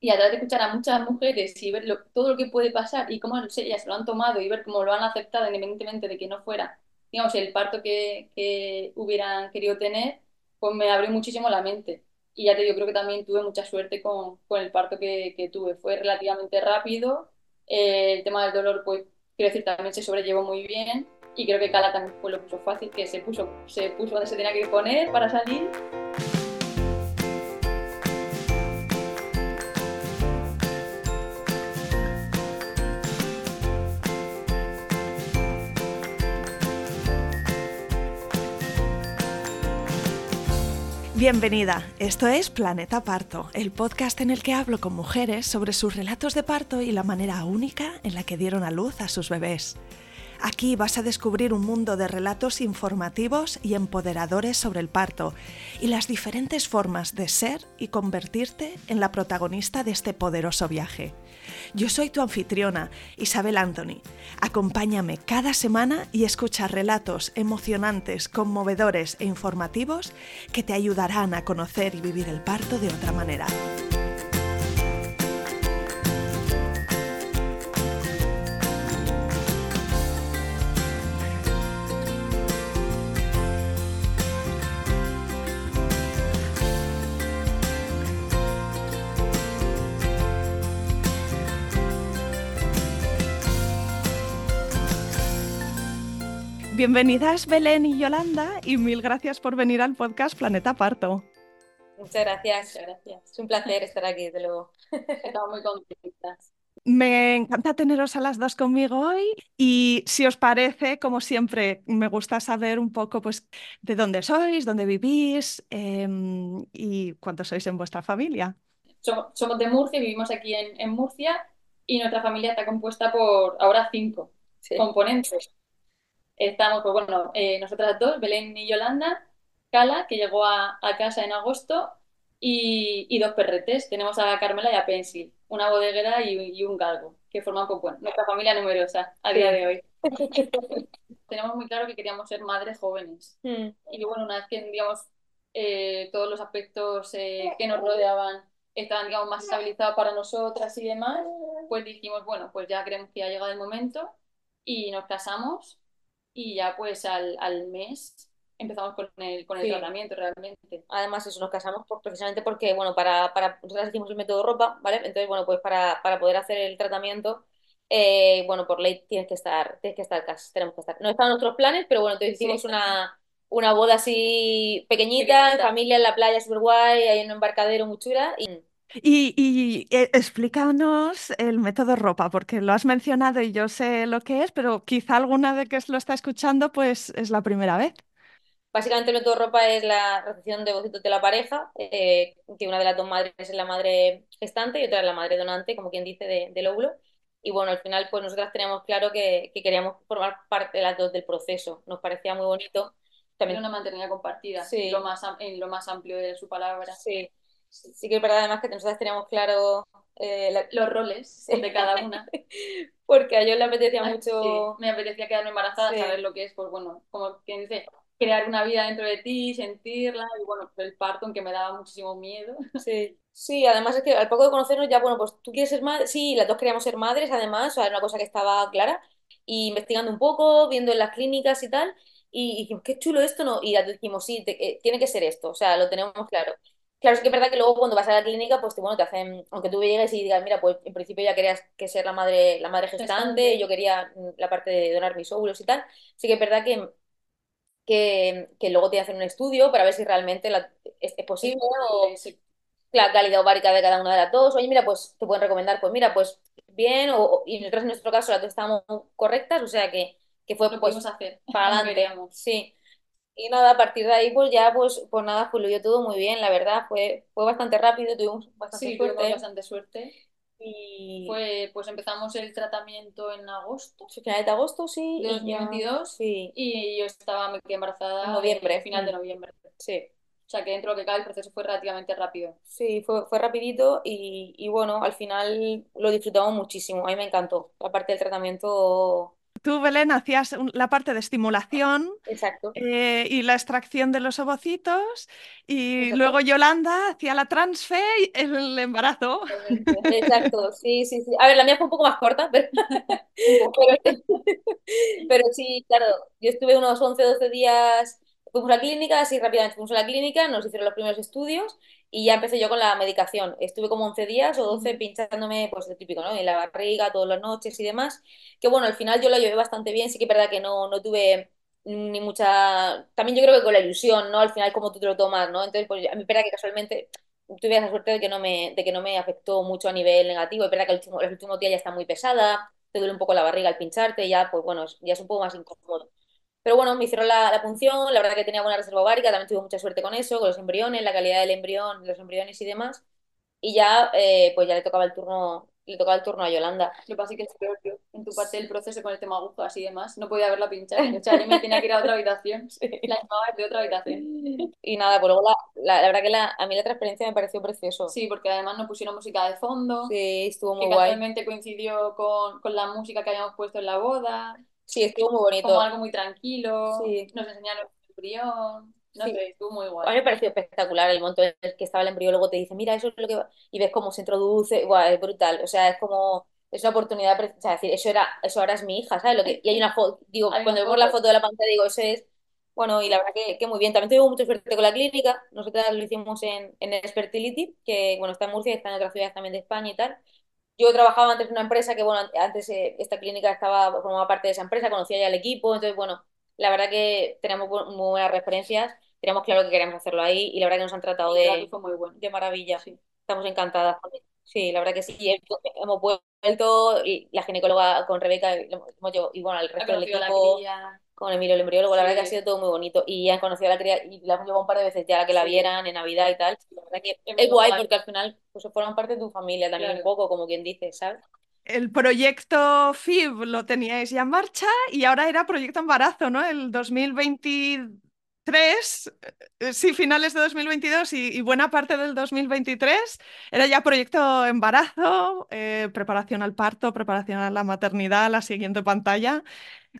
y a través de escuchar a muchas mujeres y ver lo- todo lo que puede pasar y cómo ellas lo han tomado y ver cómo lo han aceptado independientemente de que no fuera, digamos, el parto que, que hubieran querido tener, pues me abrió muchísimo la mente. Y ya te digo, creo que también tuve mucha suerte con, con el parto que, que tuve. Fue relativamente rápido, eh, el tema del dolor, pues, quiero decir, también se sobrellevó muy bien. Y creo que Cala también fue lo puso fácil, que se puso, se puso donde se tenía que poner para salir Bienvenida, esto es Planeta Parto, el podcast en el que hablo con mujeres sobre sus relatos de parto y la manera única en la que dieron a luz a sus bebés. Aquí vas a descubrir un mundo de relatos informativos y empoderadores sobre el parto y las diferentes formas de ser y convertirte en la protagonista de este poderoso viaje. Yo soy tu anfitriona, Isabel Anthony. Acompáñame cada semana y escucha relatos emocionantes, conmovedores e informativos que te ayudarán a conocer y vivir el parto de otra manera. Bienvenidas Belén y Yolanda y mil gracias por venir al podcast Planeta Parto. Muchas gracias. Muchas gracias. Es un placer estar aquí, desde luego. Estamos muy contentas. Me encanta teneros a las dos conmigo hoy y si os parece, como siempre, me gusta saber un poco pues, de dónde sois, dónde vivís em, y cuántos sois en vuestra familia. Somos, somos de Murcia, vivimos aquí en, en Murcia y nuestra familia está compuesta por ahora cinco Sí. componentes. Estamos, pues bueno, eh, nosotras dos, Belén y Yolanda, Cala, que llegó a, a casa en agosto, y, y dos perretes. Tenemos a Carmela y a Pencil, una bodeguera y, y un galgo, que forman pues, bueno, nuestra familia numerosa a día de hoy. Tenemos muy claro que queríamos ser madres jóvenes. Mm, Y bueno, una vez que, digamos, eh, todos los aspectos eh, que nos rodeaban estaban, digamos, más estabilizados para nosotras y demás, pues dijimos, bueno, pues ya creemos que ha llegado el momento y nos casamos y ya pues al, al mes empezamos con el, con el Sí. tratamiento realmente. Además, eso, nos casamos por- precisamente porque, bueno, para, para, nosotras hicimos el método ropa, ¿vale? Entonces, bueno, pues para, para poder hacer el tratamiento, eh, bueno, por ley tienes que estar, tienes que estar cas- tenemos que estar. No estaban nuestros planes, pero bueno, entonces Sí. hicimos una, una boda así pequeñita, en familia, en la playa, súper guay, ahí en un embarcadero muy chula, y Y, y, eh, explícanos el método ropa, porque lo has mencionado y yo sé lo que es, pero quizá alguna de que lo está escuchando pues es la primera vez. Básicamente el método ropa es la recepción de ovocitos de la pareja, eh, que una de las dos madres es la madre gestante y otra es la madre donante, como quien dice, de- del óvulo. Y bueno, al final pues nosotras teníamos claro que, que queríamos formar parte de las dos del proceso. Nos parecía muy bonito. Era También, una maternidad compartida, Sí. lo más, en lo más amplio de su palabra. sí, sí que es verdad además que nosotras teníamos claro, eh, la- Los roles de cada una. porque a yo le apetecía Ay, mucho... sí, Me apetecía quedarme embarazada, Sí. saber lo que es, pues bueno, como quien dice, crear una vida dentro de ti, sentirla, y bueno, el parto, aunque me daba muchísimo miedo. Sí, sí, además es que al poco de conocernos ya, bueno, pues tú quieres ser madre, sí, las dos queríamos ser madres, además, o sea, era una cosa que estaba clara, y investigando un poco, viendo en las clínicas y tal, y dijimos, qué chulo esto, ¿no? Y ya dijimos, sí, te- eh, tiene que ser esto, o sea, lo tenemos claro. Claro, es que es verdad que luego cuando vas a la clínica, pues te, bueno, te hacen, aunque tú llegues y digas, mira, pues en principio ya querías que ser la madre, la madre gestante, yo quería mm, la parte de donar mis óvulos y tal, sí que es verdad que, que, que luego te hacen un estudio para ver si realmente la- es, es posible o Sí, la calidad ovárica de cada una de las dos. Oye, mira, pues te pueden recomendar, pues mira, pues bien, o, y nosotros en nuestro caso las dos estábamos correctas, o sea que, que fue lo pues hacer, para adelante, sí. Y nada, a partir de ahí, pues ya, pues, pues nada, fluyó todo muy bien, la verdad, fue, fue bastante rápido, tuvimos bastante Sí, tuvimos suerte. bastante suerte. Y Fue, pues empezamos el tratamiento en agosto final de agosto, sí, de y ya, 2022 sí, y yo estaba, embarazada En noviembre. a final de Mm. noviembre. sí. O sea que dentro de lo que cabe el proceso fue relativamente rápido. Sí, fue, fue rapidito y, y bueno, al final lo disfrutamos muchísimo. A mí me encantó. La parte del tratamiento tú, Belén, hacías un- la parte de estimulación Exacto, eh, y la extracción de los ovocitos y exacto. luego Yolanda hacía la transfe y el embarazo. Exacto, sí, sí, sí. A ver, la mía fue un poco más corta, pero, pero sí, claro, yo estuve unos 11 12 días, fuimos a la clínica, así rápidamente fuimos a la clínica, nos hicieron los primeros estudios y ya empecé yo con la medicación. Estuve como 11 días o 12 Ujú. pinchándome, pues lo típico, ¿no? En la barriga, todas las noches y demás. Que bueno, al final yo lo llevé bastante bien, sí que es verdad que no, no tuve ni mucha... También yo creo que con la ilusión, ¿no? Al final como tú te lo tomas, ¿no? Entonces, pues a mí espera que casualmente tuve esa suerte de que no me, de que no me afectó mucho a nivel negativo. Es verdad que el último, los últimos días ya está muy pesada, te duele un poco la barriga al pincharte, ya, pues bueno, ya es un poco más incómodo. Pero bueno, me hicieron la, la punción, la verdad que tenía buena reserva ovárica, también tuve mucha suerte con eso, con los embriones, la calidad del embrión, los embriones y demás. Y ya, eh, pues ya le tocaba el turno, le tocaba el turno a Yolanda. Lo que pasa es que es peor yo, en tu parte del proceso con el tema agujas y demás, no podía verla pinchar. O sea, yo me tenía que ir a otra habitación. La llamaba de otra habitación. Y nada, pues luego la, la, la verdad que la, a mí la transparencia me pareció precioso. Sí, porque además nos pusieron música de fondo, Sí, estuvo que muy guay. casualmente coincidió con, con la música que habíamos puesto en la boda, Sí, estuvo muy como bonito. algo muy tranquilo, Sí. nos enseñaron el embrión, no Sí. sé, estuvo muy A mí guay. me pareció espectacular el momento en el que estaba el embriólogo, te dice, mira, eso es lo que va", y ves cómo se introduce, guau, es brutal, o sea, es como, es una oportunidad, pre- o sea, decir, eso era, eso ahora es mi hija, ¿sabes? Lo que, y hay una foto, digo, Hay cuando vemos la foto. de la pantalla, digo, eso es, bueno, y la verdad que, que muy bien, también tuvimos mucha suerte con la clínica, nosotras lo hicimos en, en Fertility, que, bueno, está en Murcia y está en otras ciudades también de España y tal, yo trabajaba antes en una empresa que, bueno, antes eh, esta clínica estaba, formaba parte de esa empresa, conocía ya el equipo, entonces, bueno, la verdad que tenemos muy buenas referencias, teníamos claro que queríamos hacerlo ahí y la verdad que nos han tratado de, fue muy bueno. de maravilla. Sí. Estamos encantadas. Sí, la verdad que sí. Hemos vuelto, y la ginecóloga con Rebeca y hemos llevado- y bueno, el resto del la equipo. Con Emilio el embriólogo, la verdad que ha sido todo muy bonito. Y han conocido a la cría y la hemos llevado un par de veces ya que la vieran en Navidad y tal. La verdad que Es guay porque al final pues forman parte de tu familia también un poco, como quien dice, ¿sabes? El proyecto FIB lo teníais ya en marcha y ahora era proyecto embarazo, ¿no? El 2023, eh, sí, finales de 2022 y, y buena parte del 2023 era ya proyecto embarazo, eh, preparación al parto, preparación a la maternidad, la siguiente pantalla.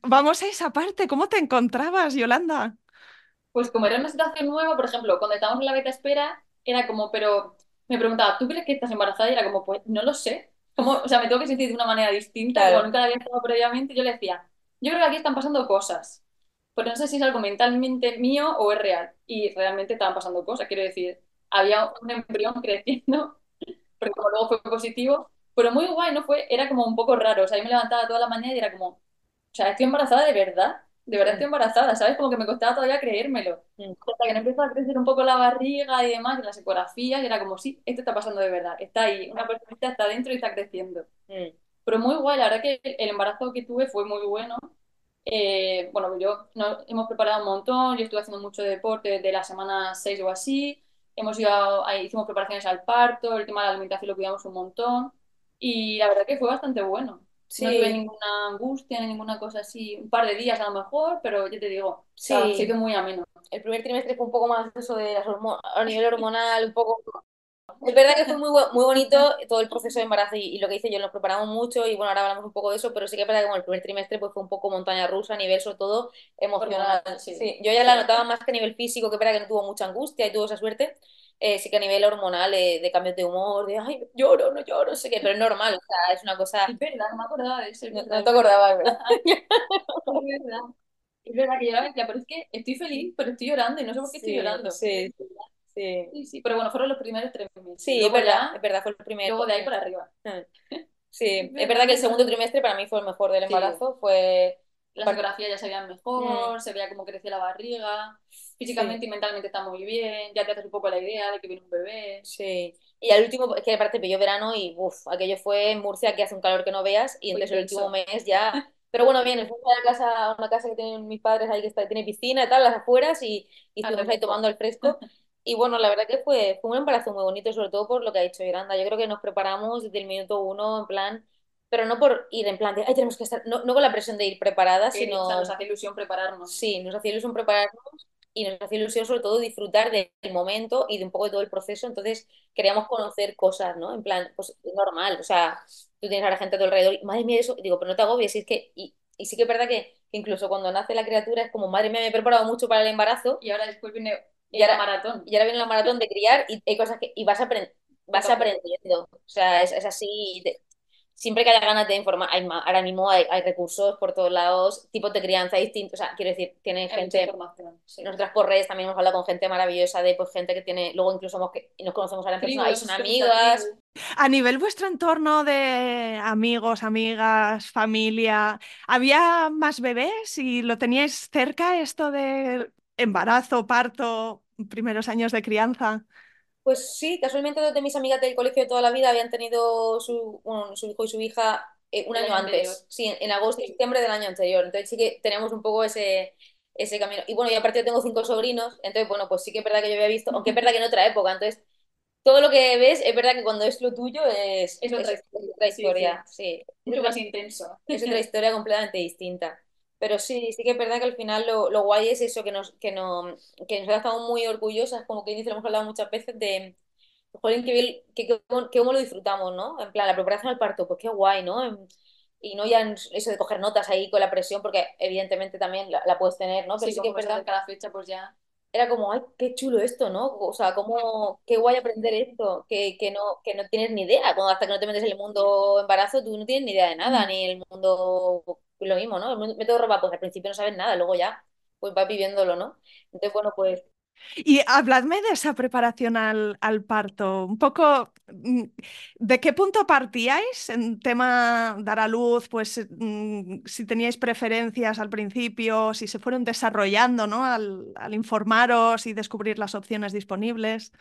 Vamos a esa parte, ¿cómo te encontrabas, Yolanda? Pues como era una situación nueva, por ejemplo, cuando estábamos en la beta espera, era como, pero me preguntaba, ¿tú crees que estás embarazada? Y era como, pues no lo sé. Como, o sea, me tengo que sentir de una manera distinta, Claro. como nunca la había estado previamente. Yo le decía, yo creo que aquí están pasando cosas, pero no sé si es algo mentalmente mío o es real. Y realmente estaban pasando cosas, quiero decir, había un embrión creciendo, porque como luego fue positivo, pero muy guay, ¿no? Fue, era como un poco raro, o sea, yo me levantaba toda la mañana y era como, o sea, estoy embarazada de verdad, de verdad estoy embarazada, ¿sabes? Como que me costaba todavía creérmelo. Mm. Hasta que no empezó a crecer un poco la barriga y demás, en las ecografías, y era como, sí, esto está pasando de verdad, está ahí, una personita está dentro y está creciendo. Mm. Pero muy guay, la verdad que el embarazo que tuve fue muy bueno. Eh, bueno, yo nos hemos preparado un montón, yo estuve haciendo mucho deporte desde la semana 6 o así, hemos ido a- hicimos preparaciones al parto, el tema de la alimentación lo cuidamos un montón y la verdad que fue bastante bueno. Sí. No tuve ninguna angustia ni ninguna cosa así, un par de días a lo mejor, pero yo te digo, o sea, Sí. hizo muy ameno. El primer trimestre fue un poco más eso de las hormonas, a nivel hormonal, un poco... Es verdad que fue muy, muy bonito todo el proceso de embarazo y, y lo que hice yo, nos preparamos mucho y bueno, ahora hablamos un poco de eso, pero sí que es verdad que como el primer trimestre pues fue un poco montaña rusa a nivel sobre todo emocional. Sí. Sí, yo ya la notaba más que a nivel físico, que es verdad que no tuvo mucha angustia y tuvo esa suerte, eh, sí que a nivel hormonal, eh, de cambios de humor, de ay, lloro, no lloro, no sé qué, pero es normal, o sea, es una cosa... Es verdad, no me acordaba de eso. es No, no te acordabas, ¿verdad? Es verdad. Es verdad que yo la decía, pero es que estoy feliz, pero estoy llorando y no sé por qué estoy Sí, llorando. sí, sí. Sí, sí, pero bueno, fueron los primeros tres meses. Sí, es verdad, ya, es verdad, fue el primer. luego de ahí para arriba. Sí, es verdad que el segundo trimestre para mí fue el mejor del Sí. embarazo, fue... Las fotografías ya se veían mejor, Mm. se veía cómo crecía la barriga, físicamente y mentalmente está muy bien, ya te haces un poco la idea de que viene un bebé. Sí. Y al último, es que aparte pilló verano y uff, aquello fue en Murcia que hace un calor que no veas y entonces el último mes ya... Pero bueno, bien, fuimos a la casa, una casa que tienen mis padres ahí que está, tiene piscina y tal, las afueras y, y Ah, estuvimos ahí tomando el fresco. Y bueno, la verdad que fue, fue un embarazo muy bonito, sobre todo por lo que ha dicho Yolanda. Yo creo que nos preparamos desde el minuto uno, en plan, pero no por ir en plan de, ay, tenemos que estar, no, no con la presión de ir preparadas, sino... o sea, nos hace ilusión prepararnos. Sí, nos hacía ilusión prepararnos y nos hacía ilusión sobre todo disfrutar del momento y de un poco de todo el proceso. Entonces queríamos conocer cosas, ¿no? En plan, pues es normal, o sea, tú tienes a la gente a tu alrededor y madre mía, eso, digo, pero no te agobies, si es que, y, y sí que es verdad que, que incluso cuando nace la criatura es como, madre mía, me he preparado mucho para el embarazo Y ahora después viene Y ahora- maratón. y ahora viene la maratón de criar y hay cosas que y vas, apren- vas aprendiendo. O sea, es, es así. te- siempre que haya ganas de informar, hay ma- ahora mismo hay, hay recursos por todos lados, tipos de crianza distintos. O sea, quiero decir, tiene gente. información. sí. Nosotras por redes también hemos hablado con gente maravillosa de pues gente que tiene, luego incluso hemos, nos conocemos ahora en persona y son amigas. A nivel vuestro entorno de amigos, amigas, familia, ¿había más bebés y lo teníais cerca esto de embarazo, parto, primeros años de crianza? Pues sí, casualmente dos de mis amigas del colegio de toda la vida habían tenido su, bueno, su hijo y su hija eh, un El año año antes, sí, en, en agosto y septiembre del año anterior. Entonces sí que tenemos un poco ese, ese camino. Y bueno, y aparte yo tengo cinco sobrinos, entonces bueno, pues sí que es verdad que yo había visto, aunque es verdad que en otra época, entonces todo lo que ves es verdad que cuando es lo tuyo es, Es otra es historia. otra Sí, historia, sí. Mucho más intenso. Es otra historia completamente distinta. Pero sí, sí que es verdad que al final lo, lo guay es eso, que nos, que no, que nosotros estamos muy orgullosas, como que dice, lo hemos hablado muchas veces, de, bien- qué, qué, cómo- lo disfrutamos, ¿no? En plan, la preparación al parto, pues qué guay, ¿no? En- y no ya en eso de coger notas ahí con la presión, porque evidentemente también la, la puedes tener, ¿no? Pero Sí, sí que es verdad, la fecha, pues ya. Era como, ay, qué chulo esto, ¿no? O sea, cómo, qué guay aprender esto, que, que no, que no tienes ni idea, cuando hasta que no te metes en el mundo embarazo, tú no tienes ni idea de nada, ni el mundo, lo mismo, ¿no? El método ropa, pues al principio no sabes nada, luego ya, pues vas viviéndolo, ¿no? Entonces, bueno, pues Y habladme de esa preparación al, al parto, un poco, mm, ¿de qué punto partíais en tema dar a luz? Pues mm, si teníais preferencias al principio, si se fueron desarrollando, ¿no? Al, al informaros y descubrir las opciones disponibles.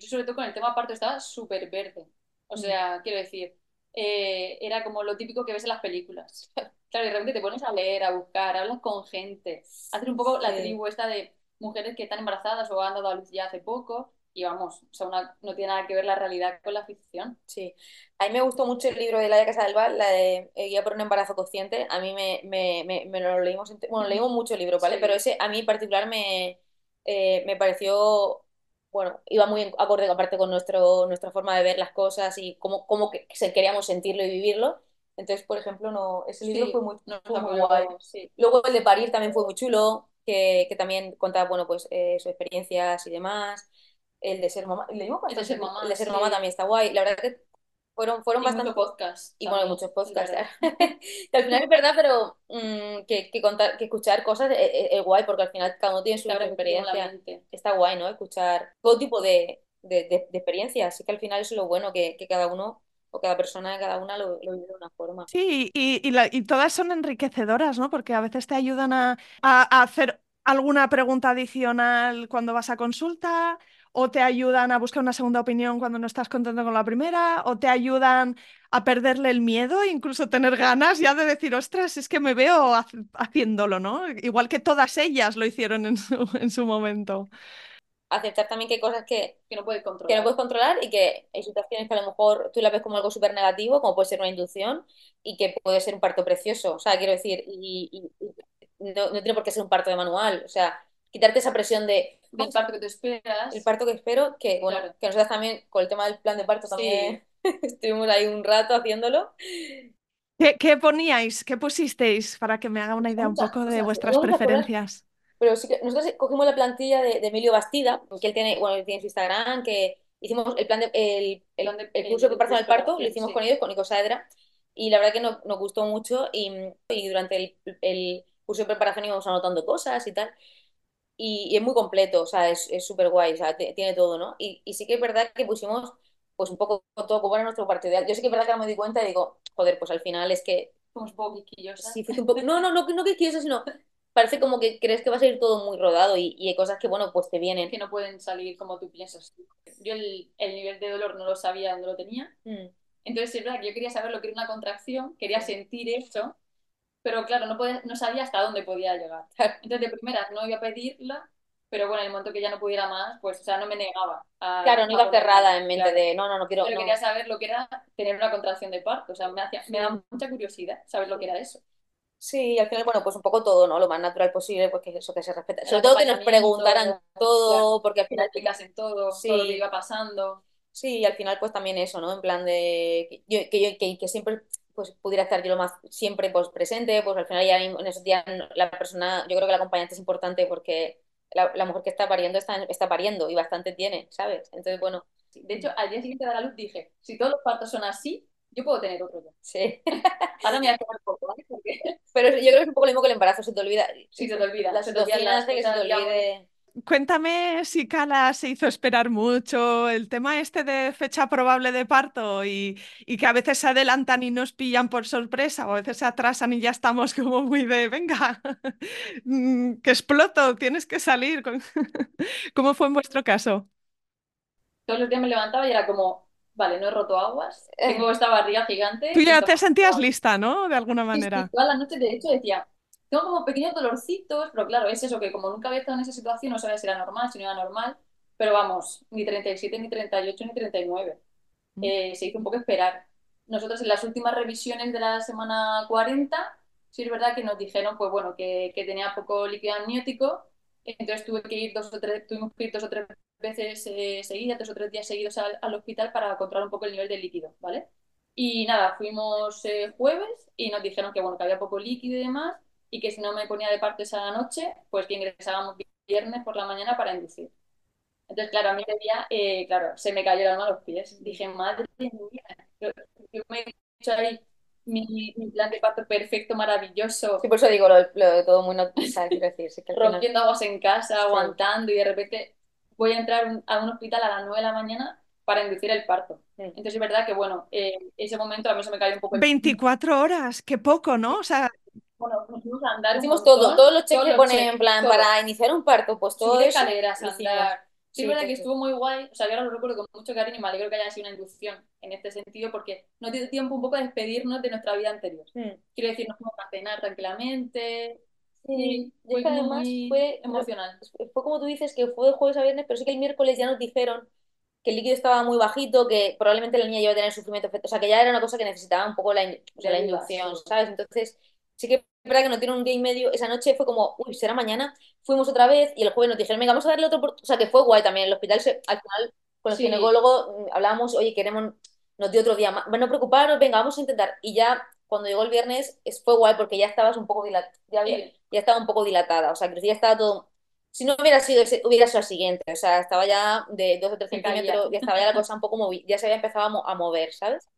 Yo sobre todo con el tema parto estaba súper verde. O sea, quiero decir, eh, era como lo típico que ves en las películas. Claro, y de repente te pones a leer, a buscar, hablas con gente, hacer un poco la tribu esta de mujeres que están embarazadas o han dado a luz ya hace poco. Y vamos, o sea, una- no tiene nada que ver la realidad con la ficción. Sí, a mí me gustó mucho el libro de Laia Casadevall, la de eh, Guía por un embarazo consciente. A mí me, me, me, me lo leímos, bueno, leímos mucho libro, ¿vale? Sí. Pero ese a mí en particular me, eh, me pareció, bueno, iba muy en acorde aparte con nuestro, nuestra forma de ver las cosas y cómo, cómo que, queríamos sentirlo y vivirlo. Entonces, por ejemplo, no, ese libro Sí, fue muy, no, fue muy guay. sí. Luego el de parir también fue muy chulo, que, que también contaba, bueno, pues eh, sus experiencias y demás. El de ser mamá, ¿leímos El de ser mamá, El de ser sí. mamá también está guay. La verdad que fueron, fueron Y bastante... mucho podcast. Y bueno, muchos podcasts. que al final es verdad, pero mm, que, que, contar, que escuchar cosas es, es- es guay, porque al final cada uno tiene su la experiencia. Está guay, ¿no? Escuchar todo tipo de, de, de, de experiencias. Así que al final eso es lo bueno, que, que cada uno o cada persona, cada una lo, vive de una forma. Sí, y, todas son enriquecedoras, ¿no? Porque a veces te ayudan a, hacer alguna pregunta adicional cuando vas a consulta, o te ayudan a buscar una segunda opinión cuando no estás contento con la primera, o te ayudan a perderle el miedo, e incluso tener ganas ya de decir, ostras, es que me veo hac- haciéndolo, ¿no? Igual que todas ellas lo hicieron en su, en su momento. Aceptar también que hay cosas que, Que no puedes que no controlar. puedes controlar y que hay situaciones que a lo mejor tú la ves como algo súper negativo, como puede ser una inducción, y que puede ser un parto precioso. O sea, quiero decir, y, y- y no, no tiene por qué ser un parto de manual. O sea, quitarte esa presión de Del parto que te esperas. el parto que espero, que bueno, Claro. que nosotras también, con el tema del plan de parto, también estuvimos ahí un rato haciéndolo. ¿Qué, qué poníais? ¿Qué pusisteis para que me haga una idea un poco de vuestras preferencias? Pero sí que nosotros cogimos la plantilla de, de Emilio Bastida, que él tiene, bueno, él tiene su Instagram, que hicimos el plan de, el, el, el curso de preparación al parto, lo hicimos sí. con ellos, con Nico Saedra, y la verdad que nos, nos gustó mucho y, y durante el, el curso de preparación íbamos anotando cosas y tal. Y, y es muy completo, o sea, es súper guay, o sea, tiene todo, ¿no? Y, y sí que es verdad que pusimos pues un poco todo como era nuestro partido ideal. Yo sí que es verdad que ahora me di cuenta y digo, joder, pues al final es que Somos un poco quisquillosas. Sí, un poco. No, no, no, no quieres, sino parece como que crees que va a salir todo muy rodado y, y hay cosas que, bueno, pues te vienen. que no pueden salir como tú piensas. Yo el, el nivel de dolor no lo sabía dónde lo tenía. Mm. Entonces es verdad que yo quería saber lo que era una contracción, quería sentir eso, pero claro, no, podía- no sabía hasta dónde podía llegar. Entonces de primeras no iba a pedirla, pero bueno, en el momento que ya no pudiera más, pues o sea, no me negaba. A, Claro, no iba cerrada en mente Claro. de no, no, no quiero. Pero no. quería saber lo que era tener una contracción de parto. O sea, me, hacía, me da mucha curiosidad saber lo que era eso. Sí, al final, bueno, pues un poco todo, ¿no? Lo más natural posible, pues que eso que se respeta. El Sobre todo que nos preguntaran todo, porque al final. explicasen todo, Sí. todo lo que iba pasando. Sí, y al final, pues también eso, ¿no? En plan de. Yo, que, yo, que, que siempre pues pudiera estar yo lo más siempre pues presente, pues al final ya en esos días la persona, yo creo que la acompañante es importante porque la, la mujer que está pariendo está, está pariendo y bastante tiene, ¿sabes? Entonces, bueno, De hecho, al día siguiente de la luz dije, si todos los partos son así, yo puedo tener otro ya. sí. Ahora me voy a tomar poco, ¿vale? Porque Pero yo creo que es un poco lo mismo que el embarazo, se te olvida. sí, se te olvida. La se te olvidan situación las hace que se te olvide. Cuéntame si Cala se hizo esperar mucho, el tema este de fecha probable de parto y, y que a veces se adelantan y nos pillan por sorpresa o a veces se atrasan y ya estamos como muy de, venga, mm, que exploto, tienes que salir. ¿Cómo fue en vuestro caso? Todos los días me levantaba y era como, vale, no he roto aguas, tengo esta barriga gigante. Tú ya te sentías lista, ¿no? De alguna Sí, sí, manera. todas las noches, de hecho, decía, tengo como pequeños dolorcitos, pero claro, es eso, que como nunca había estado en esa situación, no sabía si era normal, si no era normal, pero vamos, ni 37, ni 38, ni 39. Mm. Eh, se hizo un poco esperar. Nosotros en las últimas revisiones de la semana 40, sí es verdad que nos dijeron, pues bueno, que, que tenía poco líquido amniótico, entonces tuve que ir dos o tres, tuvimos que ir dos o tres veces eh, seguidas, dos o tres días seguidos al, al hospital para controlar un poco el nivel de líquido, ¿vale? Y nada, fuimos eh, jueves y nos dijeron que bueno, que había poco líquido y demás, y que si no me ponía de parto esa noche, pues que ingresábamos viernes por la mañana para inducir. Entonces, claro, a mí ese día, eh, claro, se me cayó el alma a los pies. Dije, madre mía, yo, yo me he hecho ahí mi, mi plan de parto perfecto, maravilloso, Sí, por eso digo lo, lo de todo muy no, ¿sabes? Quiero decir, sí que final- rompiendo aguas en casa, Sí. aguantando, y de repente voy a entrar a un hospital a las 9 de la mañana para inducir el parto. Sí. Entonces, es verdad que, bueno, eh, ese momento a mí se me cayó un poco el 24 horas, qué poco, ¿no? O sea, Bueno, nos fuimos a andar Hicimos montón, todo, todos los todos que los ponen en plan todo. para iniciar un parto, pues todo subir escaleras, andar. Sí, Sí, es verdad sí, que sí. estuvo muy guay. O sea, yo ahora lo recuerdo con mucho cariño y me alegro que haya sido una inducción en este sentido porque nos dio tiempo un poco de despedirnos de nuestra vida anterior. Mm. Quiero decir, nos fuimos a cenar tranquilamente. Sí, fue que además fue, emocional. fue como tú dices, que fue de jueves a viernes, pero sí que el miércoles ya nos dijeron que el líquido estaba muy bajito, que probablemente la niña iba a tener sufrimiento, o sea, que ya era una cosa que necesitaba un poco la, in- o sea, la inducción. ¿sabes? Entonces, sí que es verdad que nos dieron un día y medio, esa noche fue como, uy, será mañana, fuimos otra vez y el jueves nos dijeron, venga, vamos a darle otro, opor-". o sea, que fue guay también, el hospital, se- al final, con el Sí. ginecólogo mm, hablábamos, oye, queremos, nos dio otro día más, bueno, no preocuparos, venga, vamos a intentar, y ya cuando llegó el viernes es- fue guay porque ya estabas un poco dilatada, ya, ya estaba un poco dilatada, o sea, que ya estaba todo, si no hubiera sido ese, hubiera sido el siguiente, o sea, estaba ya de dos o tres Se caía. centímetros, ya estaba ya la cosa un poco movi ya se había empezado a, mo- a mover, ¿sabes?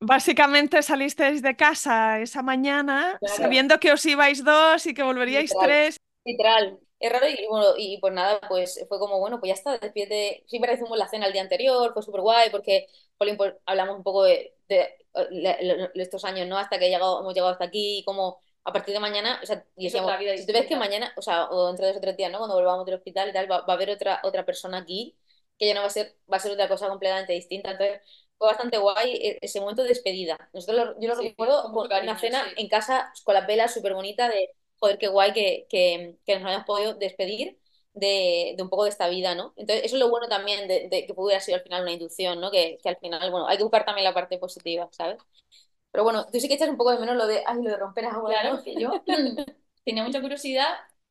básicamente salisteis de casa esa mañana Claro. sabiendo que os ibais dos y que volveríais Literal. tres. Literal. Es raro y bueno, y pues nada, pues fue como, bueno, pues ya está, despídete. Siempre hicimos la cena el día anterior, fue súper guay porque, pues hablamos un poco de, de- de- de estos años, ¿no? Hasta que llegado, hemos llegado hasta aquí, y como a partir de mañana, o sea, y decíamos, si tú ves que mañana, o sea, o dentro de dos o tres días, ¿no? Cuando volvamos del hospital y tal, va, va a haber otra, otra persona aquí, que ya no va a ser, va a ser otra cosa completamente distinta. Entonces, fue bastante guay e- ese momento de despedida. Nosotros lo- yo lo Sí, recuerdo con cariño, una cena sí. en casa con las velas súper bonita de, joder, qué guay que, que, que nos hayamos podido despedir de, de un poco de esta vida, ¿no? Entonces, eso es lo bueno también de, de que pudiera ser al final una inducción, ¿no? Que, que al final, bueno, hay que buscar también la parte positiva, ¿sabes? Pero bueno, tú sí que echas un poco de menos lo de, ay, lo de romper aguas, Claro, ¿no? que yo tenía mucha curiosidad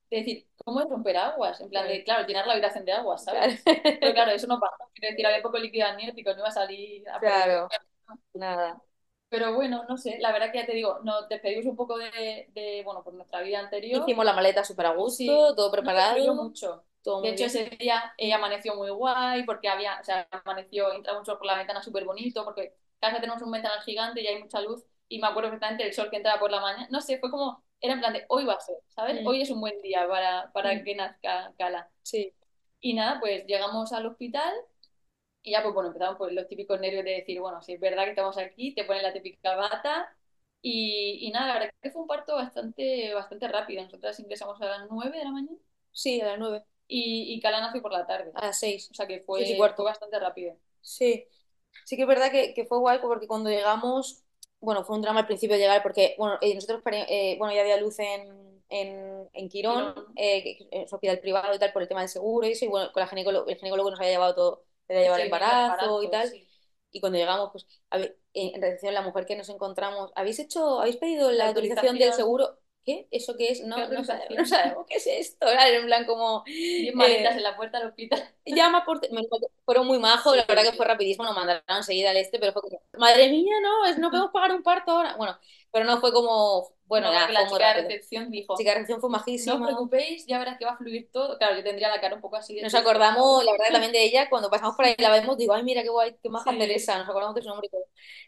de decir, ¿cómo es romper aguas? En plan de, claro, llenar la habitación de aguas, ¿sabes? Pero claro, eso no pasa. Quiero decir, había poco líquido amniótico, no iba a salir a Claro, nada. Pero bueno, no sé, la verdad que ya te digo, nos despedimos un poco de, de bueno, por nuestra vida anterior. Hicimos la maleta súper a gusto, Sí, todo preparado, influyó mucho. todo De hecho, bien. ese día ella amaneció muy guay porque había, o sea, amaneció, entra un sol por la ventana súper bonito porque casa tenemos un ventanal gigante y hay mucha luz y me acuerdo perfectamente del sol que entraba por la mañana. No sé, fue como, era en plan de hoy va a ser, ¿sabes? Mm. Hoy es un buen día para, para Mm. que nazca Cala. Sí. Y nada, pues llegamos al hospital y ya, pues bueno, empezamos por los típicos nervios de decir, bueno, si es verdad que estamos aquí, te ponen la típica bata. Y, y nada, la verdad que fue un parto bastante, bastante rápido. Nosotras ingresamos a las 9 de la mañana Sí, a las nueve, y, y Cala nació por la tarde. a las seis. O sea que fue, cuarto. fue bastante rápido. Sí, sí que es verdad que, que fue guay porque cuando llegamos, bueno, fue un drama al principio llegar porque, bueno, eh, nosotros, eh, bueno, ya había luz en, en, en Quirón, Quirón. eh, es hospital privado y tal, por el tema del seguro y eso, y bueno, con la ginecólogo, el ginecólogo nos había llevado todo, le había llevado el embarazo y tal, sí. y cuando llegamos, pues, habe- en en recepción, la mujer que nos encontramos, ¿habéis hecho, habéis pedido la La autorización del seguro? ¿qué? ¿Eso qué es? No, ¿Qué no, sabemos, no sabemos qué es esto. Era en plan como... Bien eh, maletas en la puerta del hospital. llama por... Fueron muy majos, la Sí, verdad que fue rapidísimo, nos mandaron enseguida al este, pero fue como, madre mía, no, es, no podemos pagar un parto ahora. Bueno, pero no fue como, bueno, No, fue la chica de recepción dijo, Chica de recepción fue no os majísima. preocupéis, ya verás que va a fluir todo. Claro, yo tendría la cara un poco así de Nos acordamos, la verdad, también de ella, cuando pasamos por ahí la vemos, digo, ay, mira qué guay, qué maja Sí. Teresa, nos acordamos de su nombre y todo.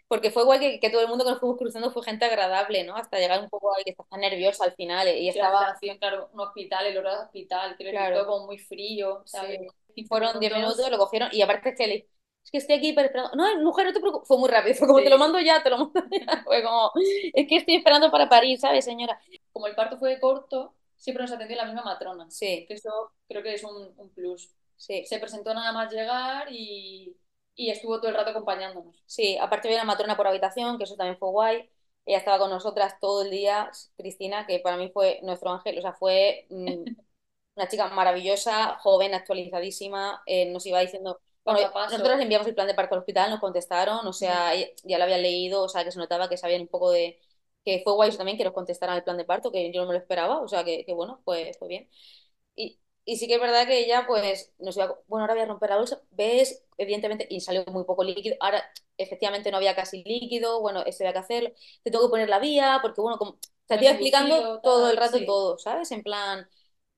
Porque fue guay que, que todo el mundo que nos fuimos cruzando fue gente agradable, ¿no? Hasta llegar un poco ahí, que estás tan nerviosa al final, y Sí, estaba, claro, un hospital, el horario de hospital, quiero Claro. decir, todo como muy frío, ¿sabes? Sí. 15 fueron 10 minutos. minutos, lo cogieron, y aparte es que le es que estoy aquí esperando. No, mujer, no te preocupes. Fue muy rápido. Fue como, Sí. te lo mando ya, te lo mando ya. Fue como, es que estoy esperando para parir, ¿sabes, señora? Como el parto fue corto, siempre nos atendió la misma matrona. Sí, Que eso creo que es un, un plus. sí. Se presentó nada más llegar y, y estuvo todo el rato acompañándonos. Sí, aparte había una matrona por habitación, que eso también fue guay. Ella estaba con nosotras todo el día, Cristina, que para mí fue nuestro ángel. O sea, fue mm, una chica maravillosa, joven, actualizadísima. eh, nos iba diciendo. Bueno, paso. nosotros enviamos el plan de parto al hospital, nos contestaron, o sea, ella- ya lo habían leído, o sea, que se notaba que sabían un poco de. Que fue guay eso también que nos contestaran el plan de parto, que yo no me lo esperaba, o sea, que, que bueno, pues fue bien. Y, y sí que es verdad que ella, pues, nos iba, bueno, ahora voy a romper la bolsa, ves, evidentemente, y salió muy poco líquido, ahora efectivamente no había casi líquido, bueno, esto había que hacerlo, te tengo que poner la vía, porque bueno, como, te iba explicando todo el rato sí. todo, ¿sabes? En plan,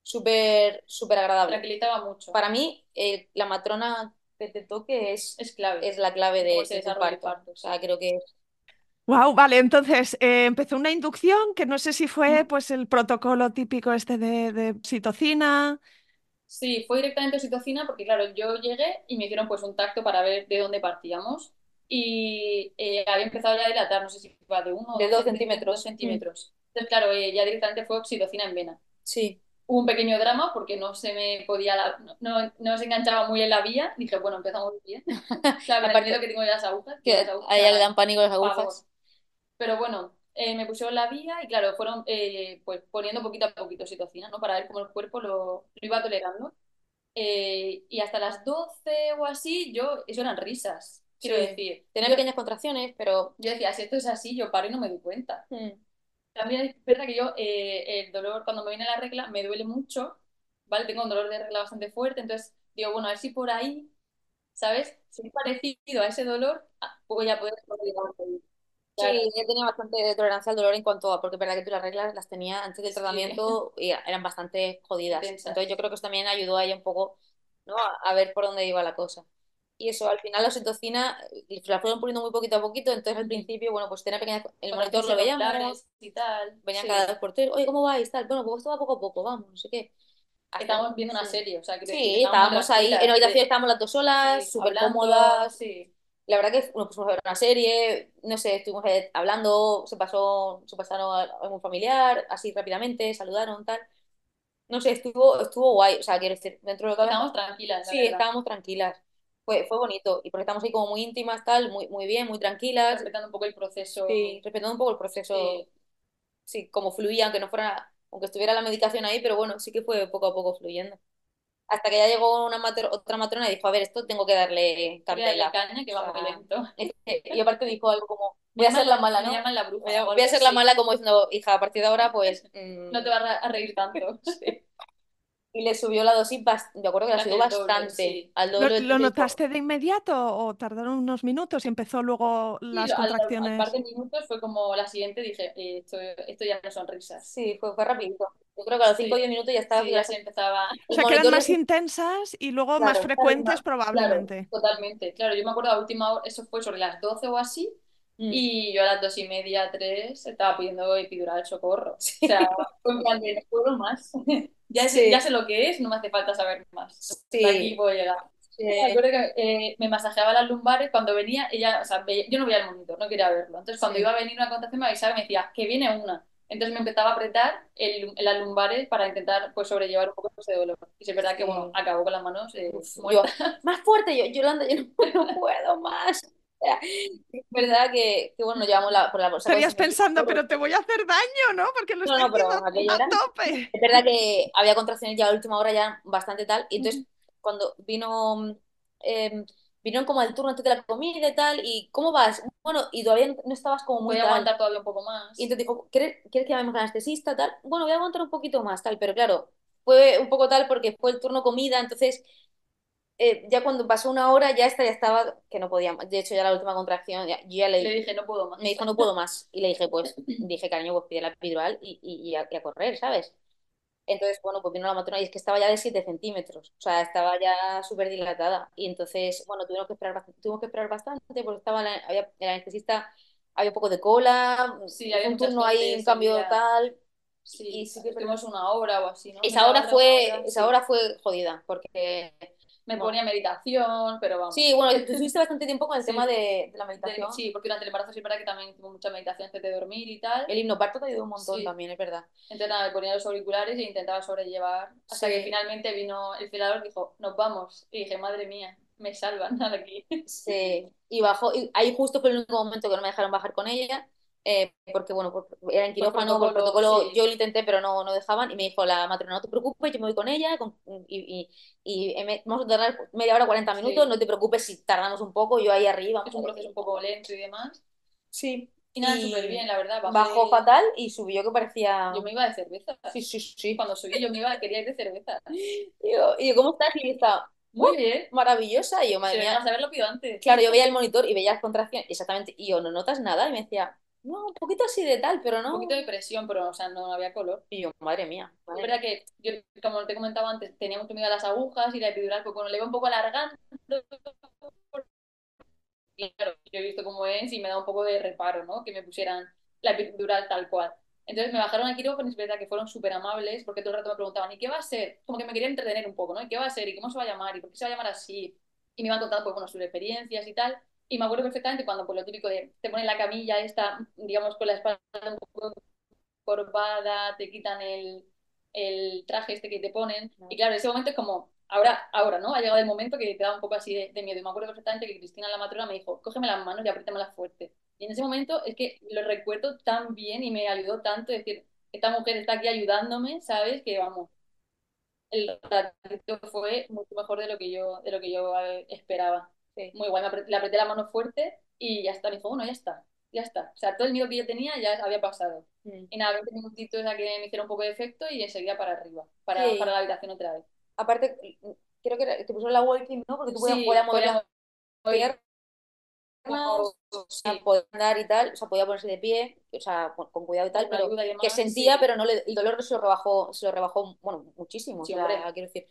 súper, súper agradable. Tranquilizaba mucho. Para mí, eh, la matrona que te toque es, Es clave. es la clave de, de tu parto. parto, O sea, creo que Wow, vale, entonces eh, empezó una inducción que no sé si fue pues el protocolo típico este de, de oxitocina. Sí, fue directamente oxitocina porque, claro, yo llegué y me hicieron pues un tacto para ver de dónde partíamos. Y eh, había empezado ya a dilatar, no sé si iba de uno o De dos centímetros. dos centímetros. Entonces, claro, eh, ya directamente fue oxitocina en vena. sí. Hubo un pequeño drama porque no se me podía, la- no, no, no se enganchaba muy en la vía. Dije, bueno, empezamos bien. Claro, Aparte- que tengo ya las agujas. que las agujas a ella le dan pánico las agujas. Pero bueno, eh, me pusieron la vía y claro, fueron eh, pues poniendo poquito a poquito oxitocina, ¿no? Para ver cómo el cuerpo lo, lo iba tolerando. Eh, y hasta las 12 o así, yo, eso eran risas, quiero Sí. decir. Tenía Yo, pequeñas contracciones, pero... yo decía, si esto es así, yo paro y no me doy cuenta. mm, También es verdad que yo, eh, el dolor, cuando me viene la regla, me duele mucho, ¿vale? Tengo un dolor de regla bastante fuerte, entonces digo, bueno, a ver si por ahí, ¿sabes? Si es parecido a ese dolor, ah, voy a poder Claro. Sí, yo tenía bastante tolerancia al dolor en cuanto a, porque es verdad que tú las reglas las tenía antes del Sí. tratamiento y eran bastante jodidas. Entonces yo creo que eso también ayudó a ella un poco, ¿no? A, a ver por dónde iba la cosa. Y eso, al final la oxitocina eh, la fueron poniendo muy poquito a poquito, entonces al principio, bueno, pues tenía pequeñas, el Para monitor lo veíamos, y tal. venían Sí. cada dos por tres, oye, ¿cómo vais? Tal, bueno, pues esto va poco a poco, vamos, no sé qué. Estábamos viendo una sí. serie, o sea, quiero Sí, decir, estábamos ahí, en habitación estábamos las dos solas, sí, súper hablando, cómodas, Sí. la verdad que nos pusimos a ver una serie, no sé, estuvimos hablando, se pasó, se pasaron a algún familiar, así rápidamente, saludaron, tal. No sé, estuvo, estuvo guay, o sea, quiero decir, dentro de lo que Estábamos tranquilas, la sí, verdad. estábamos tranquilas. Fue, fue bonito, y porque estamos ahí como muy íntimas, tal, muy, muy bien, muy tranquilas, Respetando un poco el proceso. sí, respetando un poco el proceso, Sí. sí, como fluía, aunque no fuera, aunque estuviera la medicación ahí, pero bueno, sí que fue poco a poco fluyendo. Hasta que ya llegó una matro- otra matrona y dijo, a ver, esto tengo que darle Voy a darle candela. caña, que O va muy lento. Y aparte dijo algo como, voy a ser la mala, ¿no? Me llaman la bruja. Voy a, voy a ser la mala como diciendo, hija, a partir de ahora, pues... mm, No te vas a a reír tanto. Y le subió la dosis, me acuerdo que la subió bastante, sí. al ¿Lo, doble lo tiempo. notaste de inmediato o tardaron unos minutos y empezó luego Sí, las al, al contracciones? par de minutos fue como la siguiente, dije, eh, esto, esto ya no son risas. Sí, fue, fue rapidito. Yo creo que a los 5 o Sí. 10 minutos ya estaba... Sí, ya se empezaba. O sea, que eran más intensas y luego más frecuentes Claro, probablemente. totalmente. Claro, yo me acuerdo a última hora, eso fue sobre las 12 o así, Mm. y yo a las dos y media, tres, estaba pidiendo epidural socorro. O sea, en plan de, no más. Ya sé, Sí. ya sé lo que es, no me hace falta saber más. Sí. Aquí puedo llegar. Sí. Me acuerdo que eh, me masajeaba las lumbares cuando venía, ella, o sea, veía- yo no veía el monitor, no quería verlo. Entonces, cuando Sí. iba a venir una contracción, me avisaba y me decía que viene una. Entonces me empezaba a apretar el, las lumbares para intentar pues, sobrellevar un poco ese dolor. Y sí, es verdad que Sí. bueno, acabó con las manos eh, yo, más fuerte, yo, Yolanda, yo no, no puedo más. Es verdad que, que bueno, llevamos la, por la bolsa. Estarías pensando, pero te voy a hacer daño, ¿no? Porque lo No, no, pero haciendo aquello a era- tope. Es verdad que había contracciones ya a última hora, ya bastante tal. Y entonces, cuando vino, eh, vinieron como al turno antes de la comida y tal, y ¿cómo vas? bueno, y todavía no estabas como muy Voy a aguantar todavía un poco más. Y entonces dijo, ¿quieres, ¿quieres que llamemos al anestesista? Tal. Bueno, voy a aguantar un poquito más, tal. Pero claro, fue un poco tal porque fue el turno comida, entonces eh, ya cuando pasó una hora ya esta ya estaba que no podía más. De hecho, ya la última contracción, ya, yo ya le, Le dije, no puedo más. me dijo, no puedo más. Y le dije, pues, dije, cariño, pues pide la epidural y, y, y a, y a correr, ¿sabes? Entonces, bueno, pues vino la matrona y es que estaba ya de 7 centímetros, o sea, estaba ya súper dilatada. Y entonces, bueno, tuvimos que esperar, bastante- tuvimos que esperar bastante porque estaba la- había, el anestesista, había un poco de cola, Sí, había un turno ahí, un cambio día. tal. Sí, y sí que estuvimos una hora o así, ¿no? Esa hora hora, fue, hora, esa sí. hora fue jodida, porque Me bueno. ponía meditación, pero vamos. sí, bueno, tú estuviste bastante tiempo con el Sí. tema de, de la De- meditación. sí, porque durante el embarazo sí verdad que también tuve mucha meditación antes de dormir y tal. El hipnoparto te ayudó un montón Sí. también, es verdad. Entonces nada, me ponía los auriculares e intentaba sobrellevar hasta Sí. que finalmente vino el celador y dijo, nos vamos. Y dije, madre mía, me salvan de aquí. Sí, y bajó, y ahí justo fue el único momento que no me dejaron bajar con ella, eh, porque bueno, por- era en quirófano, por protocolo, protocolo, sí. yo lo intenté, pero no, no dejaban, y me dijo la matrona, no te preocupes, yo me voy con ella, con- y, y, y me- vamos a tardar media hora, 40 minutos, Sí. no te preocupes si tardamos un poco, yo ahí arriba. Es un proceso un poco lento y demás. Sí. Y nada, súper bien, la verdad. bajé- Bajó fatal y subió que parecía... Yo me iba de cerveza. Sí, sí, sí. Cuando subí yo me iba, quería ir de cerveza. Y yo, y yo, ¿cómo estás? Y estaba Muy bien. maravillosa, y yo, madre vengas mía, saberlo pido antes. Claro, yo veía el monitor y veía las contracciones, exactamente, y yo, ¿no notas nada? Y me decía, no, un poquito así de tal, pero Un no. poquito de presión, pero o sea, no había color. Y yo, madre mía. Es verdad que yo, como te comentaba antes, tenía mucho miedo a las agujas y la epidural, pues cuando le iba un poco alargando, y claro, yo he visto cómo es y me da un poco de reparo, ¿no? Que me pusieran la epidural tal cual. Entonces me bajaron al quirófano y es verdad que fueron súper amables porque todo el rato me preguntaban, ¿y qué va a ser? Como que me querían entretener un poco, ¿no? ¿Y qué va a ser? ¿Y cómo se va a llamar? ¿Y por qué se va a llamar así? Y me iban contando, pues, bueno, sus experiencias y tal. Y me acuerdo perfectamente cuando, pues, lo típico de, te ponen la camilla esta, digamos, con la espalda un poco corvada, te quitan el, el traje este que te ponen. Y claro, ese momento es como, ahora, ahora, ¿no? Ha llegado el momento que te da un poco así de, miedo. Y me acuerdo perfectamente que Cristina, la matrona, me dijo, cógeme las manos y apriétamelas fuerte. Y en ese momento es que lo recuerdo tan bien y me ayudó tanto, decir, esta mujer está aquí ayudándome, ¿sabes? Que vamos, el ratito fue mucho mejor de lo que yo, de lo que yo eh, esperaba. Sí. Muy guay, le apreté la mano fuerte y ya está. Me dijo, bueno, ya está, ya está. O sea, todo el miedo que yo tenía ya había pasado. Mm. Y nada, 20 minutitos a que me hiciera un poco de efecto y enseguida para arriba, para, Sí. para la habitación otra vez. Aparte, creo que te pusieron la walking, ¿no? Porque tú podías, podías mover las piernas, o sea, andar y tal, o sea, podía ponerse de pie, o sea, con, con cuidado y tal, pero que sentía, pero no le, el dolor se lo rebajó, se lo rebajó, bueno, muchísimo. O sea, quiero decir,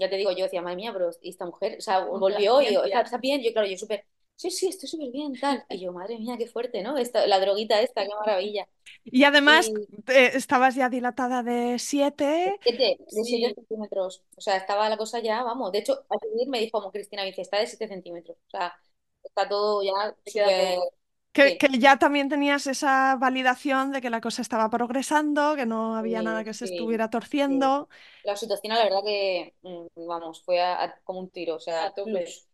ya te digo, yo decía, madre mía, pero ¿y esta mujer, o sea, volvió y yo. ¿está, está bien? Yo, claro, yo súper, sí, sí, estoy súper bien, tal. Y yo, madre mía, qué fuerte, ¿no? Esta, la droguita esta, qué maravilla. Y además Y eh, estabas ya dilatada de 7. siete, de Sí. 7 centímetros, o sea, estaba la cosa ya, vamos, de hecho, al subir me dijo como Cristina, me dice, está de 7 centímetros, o sea, está todo ya súper. Que, sí, que ya también tenías esa validación de que la cosa estaba progresando, que no había nada que se sí, estuviera sí. torciendo. La oxitocina, la verdad que, mm, vamos, fue a- a- como un tiro, o sea, A plus.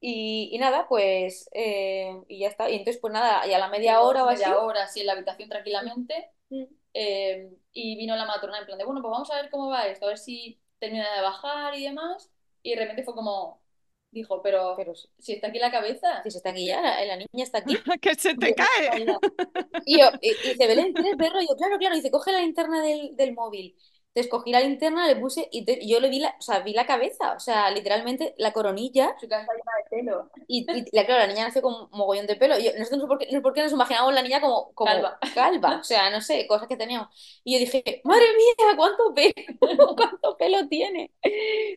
Y, y nada, pues, eh, y ya está. Y entonces, pues nada, y a la media hora o así, media hora así en la habitación tranquilamente mm, eh, y vino la matrona en plan de, bueno, pues vamos a ver cómo va esto, a ver si termina de bajar y demás. Y de repente fue como, dijo, pero pero si, si está aquí la cabeza. si se está aquí ya, la, la niña está aquí. que se te cae. Y yo, y, y dice, Belén, ¿quieres verlo? Y yo, claro, claro. Y dice, coge la linterna del, del móvil. Entonces cogí la linterna, le puse y, te- y yo le vi la, o sea, vi la cabeza, o sea, literalmente la coronilla. Su cabeza llena de pelo. Y, y la, claro, la niña nació con mogollón de pelo. Y yo- nosotros no sé por qué, no sé por qué nos imaginábamos la niña como, como Calva. calva. O sea, no sé, cosas que teníamos. Y yo dije, madre mía, ¿cuánto pelo? ¿Cuánto pelo tiene?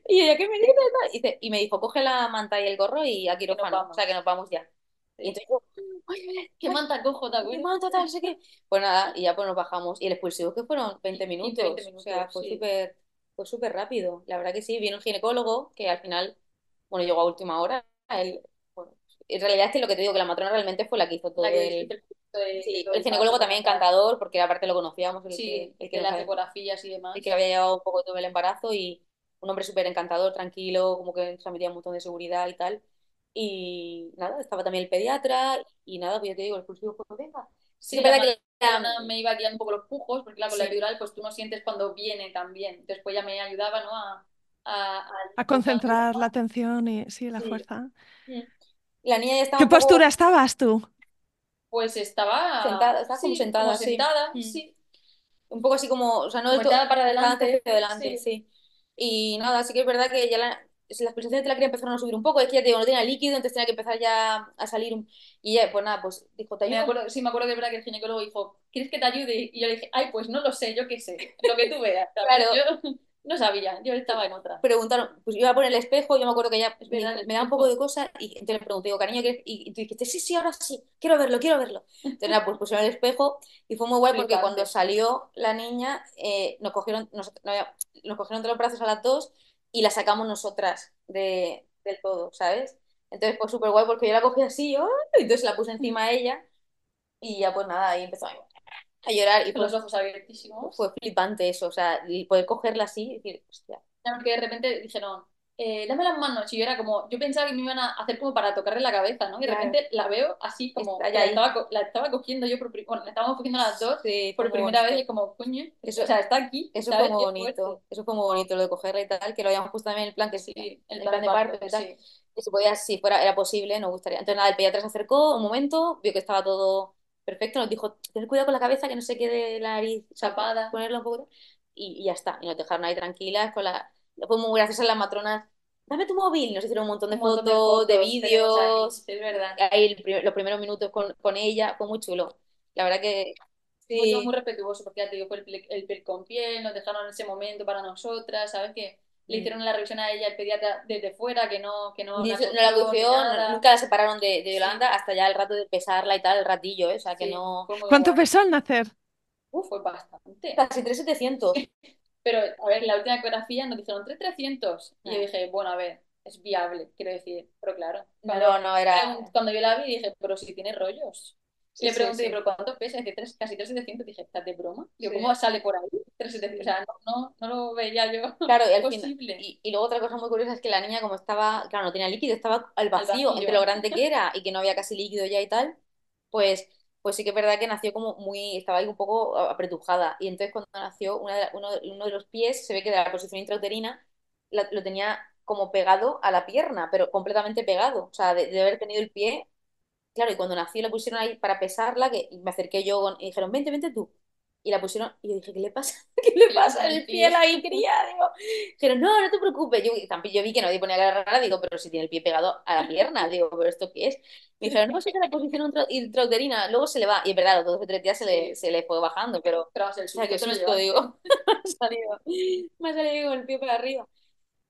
Y ella, ¿qué me dice? Y, dice- y me dijo, coge la manta y el gorro y a quirófano. O sea, que nos vamos ya. Y entonces yo, ¿Qué manta cojo, te qué manta, tal, sé qué. Pues nada, y ya pues nos bajamos. Y el expulsivo que fueron 20 minutos. 20 O sea, minutos, fue sí. súper fue súper rápido. La verdad que sí, vino el ginecólogo, que al final, bueno, llegó a última hora. Él, en realidad es que lo que te digo, que la matrona realmente fue la que hizo todo La que el... el Sí, el ginecólogo también encantador, porque aparte lo conocíamos, el Sí, que, el que las había- ecografías y demás. el que había llevado un poco todo el embarazo y un hombre súper encantador, tranquilo, como que transmitía un montón de seguridad y tal. Y nada, estaba también el pediatra y nada, pues ya te digo, el expulsivo fue, venga. Sí, Sí, la verdad que la- me iba guiando un poco los pujos, porque claro, con la Sí. epidural pues tú no sientes cuando viene también. Después ya me ayudaba, ¿no? A, a, a A concentrar la la atención y sí, la Sí. fuerza. La niña ya estaba ¿Qué poco... postura estabas tú? Pues estaba... Sentada, estaba como sentada, como sentada, Mm. sí. Un poco así como, o sea, no todo, para adelante, hacia adelante, sí. sí. Y nada, sí que es verdad que ya la- las pulsaciones de la cría empezaron a subir un poco, es que ya te digo, no tenía líquido, entonces tenía que empezar ya a salir un... Y ya, pues nada, pues dijo, ¿te Me ayudo? acuerdo, sí, me acuerdo que es verdad que el ginecólogo dijo, ¿quieres que te ayude? Y yo le dije, ay, pues no lo sé, yo qué sé, lo que tú veas. Claro. Yo no sabía, yo estaba en otra. preguntaron, pues iba a poner el espejo, yo me acuerdo que ella Es me, me da un poco de cosa y entonces le pregunté, digo, cariño, ¿quieres? Y, y tú dijiste, sí, sí, ahora sí, quiero verlo, quiero verlo. Entonces nada, pues pusieron el espejo y fue muy guay porque Flipante. cuando salió la niña eh, nos cogieron, nos, nos cogieron de los brazos a las dos y la sacamos nosotras de, del todo, ¿sabes? Entonces fue súper guay porque yo la cogí así, ¡ay! entonces la puse encima a ella y ya pues nada, ahí empezó a, a llorar y Con los pues ojos abiertísimos. fue flipante eso, o sea, y poder cogerla así y decir, hostia. Porque de repente dijeron, eh, dame las manos. Y yo era como, yo pensaba que me iban a hacer como para tocarle la cabeza, ¿no? Y de Claro. repente la veo así como, la estaba, la estaba cogiendo yo por, bueno, la estábamos cogiendo las dos Sí, por primera bonito. vez y como, coño, Eso- o sea, está aquí. Eso fue muy bonito, eso fue muy bonito lo de cogerla y tal, que lo habíamos puesto también en el plan que Sí, sí, el en plan de parto, y tal, sí. que si podía, si fuera, era posible, nos gustaría. Entonces nada, el pediatra se acercó un momento, vio que estaba todo perfecto, nos dijo, tened cuidado con la cabeza, que no se quede la nariz Tapada. ponerla un poco, y, y ya está, y nos dejaron ahí tranquilas con la... Fue muy gracioso las matronas, dame tu móvil, nos hicieron un montón de Un montón fotos, de, tenemos vídeos, ahí, es verdad. ahí el los primeros minutos con, con ella, fue muy chulo. La verdad que Fue todo sí, muy respetuoso, porque ya te digo, fue el, el piel con piel, nos dejaron ese momento para nosotras, ¿sabes? Que le hicieron la revisión a ella el pediatra desde fuera, que no, que no, Ni la no la cogió, no- nunca la separaron de, de Yolanda hasta ya el rato de pesarla y tal, el ratillo, ¿eh? O sea que Sí, no. ¿Cuánto pesó al nacer? Uf, fue bastante. Casi 3,700. Pero, a ver, la última ecografía nos dijeron 3,300. Y yo Ah. dije, bueno, a ver, es viable, quiero decir. Pero claro, No, cuando, no, era. pregun- cuando yo la vi dije, pero si tiene rollos. Sí, Le pregunté, sí. ¿pero cuánto pesa? Dice, tres, casi 3,700. Dije, ¿estás de broma? Digo, Sí. ¿cómo sale por ahí? 3,700. O sea, no, no, no lo veía yo Claro, y al final. posible. Y, y luego otra cosa muy curiosa es que la niña, como estaba, claro, no tenía líquido, estaba al vacío, vacío. entre lo grande que era y que no había casi líquido ya y tal, pues, pues sí que es verdad que nació como muy, estaba ahí un poco apretujada. Y entonces cuando nació, una de la- uno, de- uno de los pies se ve que de la posición intrauterina la- lo tenía como pegado a la pierna, pero completamente pegado. O sea, de, de haber tenido el pie. Claro, y cuando nació la pusieron ahí para pesarla, que me acerqué yo y dijeron, vente, vente tú. Y la pusieron, y yo dije, ¿qué le pasa? ¿Qué le pasa al pie a la cría? Digo, dijeron, no, no te preocupes. Yo, yo vi que nadie ponía cara rara, digo, pero si tiene el pie pegado a la pierna, digo, ¿pero esto qué es? Me dijeron, no, sí que la posición intra- intrauterina, luego se le va. Y es verdad, los dos o tres días se le, se le fue bajando, pero, Pero el o sea, qué susto se lo susto, llevaste. digo. Me ha salido, me ha salido con el pie para arriba.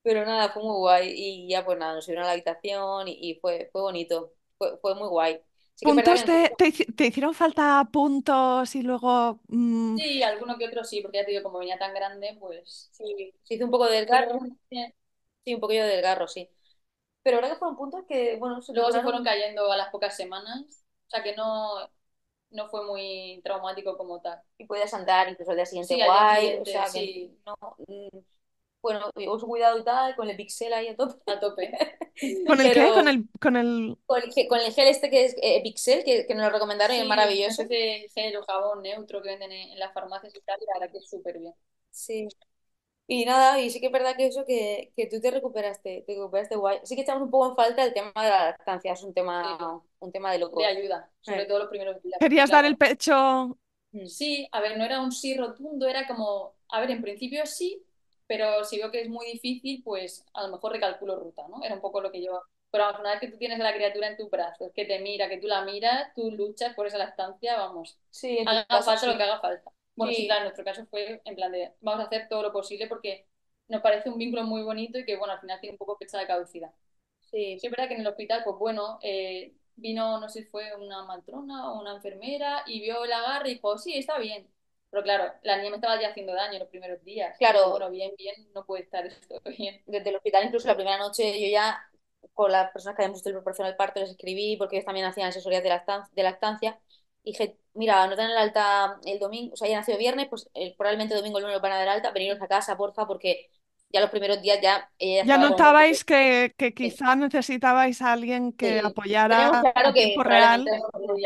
Pero nada, fue muy guay. Y ya, pues nada, nos subieron a la habitación y, y fue, fue bonito. Fue, fue muy guay. Sí ¿Puntos te, te, hici- te hicieron falta puntos y luego... mm, Sí, alguno que otro sí, porque ya te digo, como venía tan grande, pues... sí, se hizo un poco del garro. Sí, un poquillo del garro, sí. Pero verdad que fueron puntos que, bueno, se Luego se fueron cayendo a las pocas semanas, o sea que no, no fue muy traumático como tal. y podías andar incluso al día siguiente Sí, día guay, siguiente, o sea que sí. no, mm, bueno, llevó su cuidado y tal, con el pixel ahí a tope. A tope. ¿Con el qué? Pero Con el, con el... con el, con el gel este que es eh, pixel, que, que nos lo recomendaron y es Sí, maravilloso. ese gel o jabón neutro que venden en, en las farmacias y tal, y la verdad que es súper bien. Sí. Y nada, y sí que es verdad que eso, que, que tú te recuperaste, te recuperaste guay. Sí que estamos un poco en falta el tema de la lactancia, es un tema, un tema de locos. De ayuda, sobre Sí. todo los primeros días. ¿Querías Claro. dar el pecho? Mm. Sí, a ver, no era un sí rotundo, era como, a ver, en principio sí, pero si veo que es muy difícil, pues a lo mejor recalculo ruta, ¿no? Era un poco lo que yo... Pero vamos, una vez que tú tienes a la criatura en tus brazos, que te mira, que tú la miras, tú luchas por esa lactancia, vamos, Sí, haga caso falta sí. lo que haga falta. Bueno, sí, Sí. claro, en nuestro caso fue en plan de, vamos a hacer todo lo posible porque nos parece un vínculo muy bonito y que, bueno, al final tiene un poco fecha de caducidad. Sí, Sí, es verdad que en el hospital, pues bueno, eh, vino, no sé si fue una matrona o una enfermera y vio el agarre y dijo, sí, está bien. Pero claro, la niña me estaba ya haciendo daño los primeros días. Claro. Bueno, bien, bien, no puede estar esto bien. desde el hospital, incluso la primera noche, yo ya con las personas que habíamos visto el preparación al parto les escribí, porque ellos también hacían asesorías de lactancia, de lactancia. y dije, mira, no dan el alta el domingo, o sea, ya nació viernes, pues eh, probablemente domingo el lunes lo van a dar alta, veniros a casa, porfa, porque ya los primeros días ya ella Ya notabais que, que quizá necesitabais a alguien que Sí. apoyara claro que tiempo real.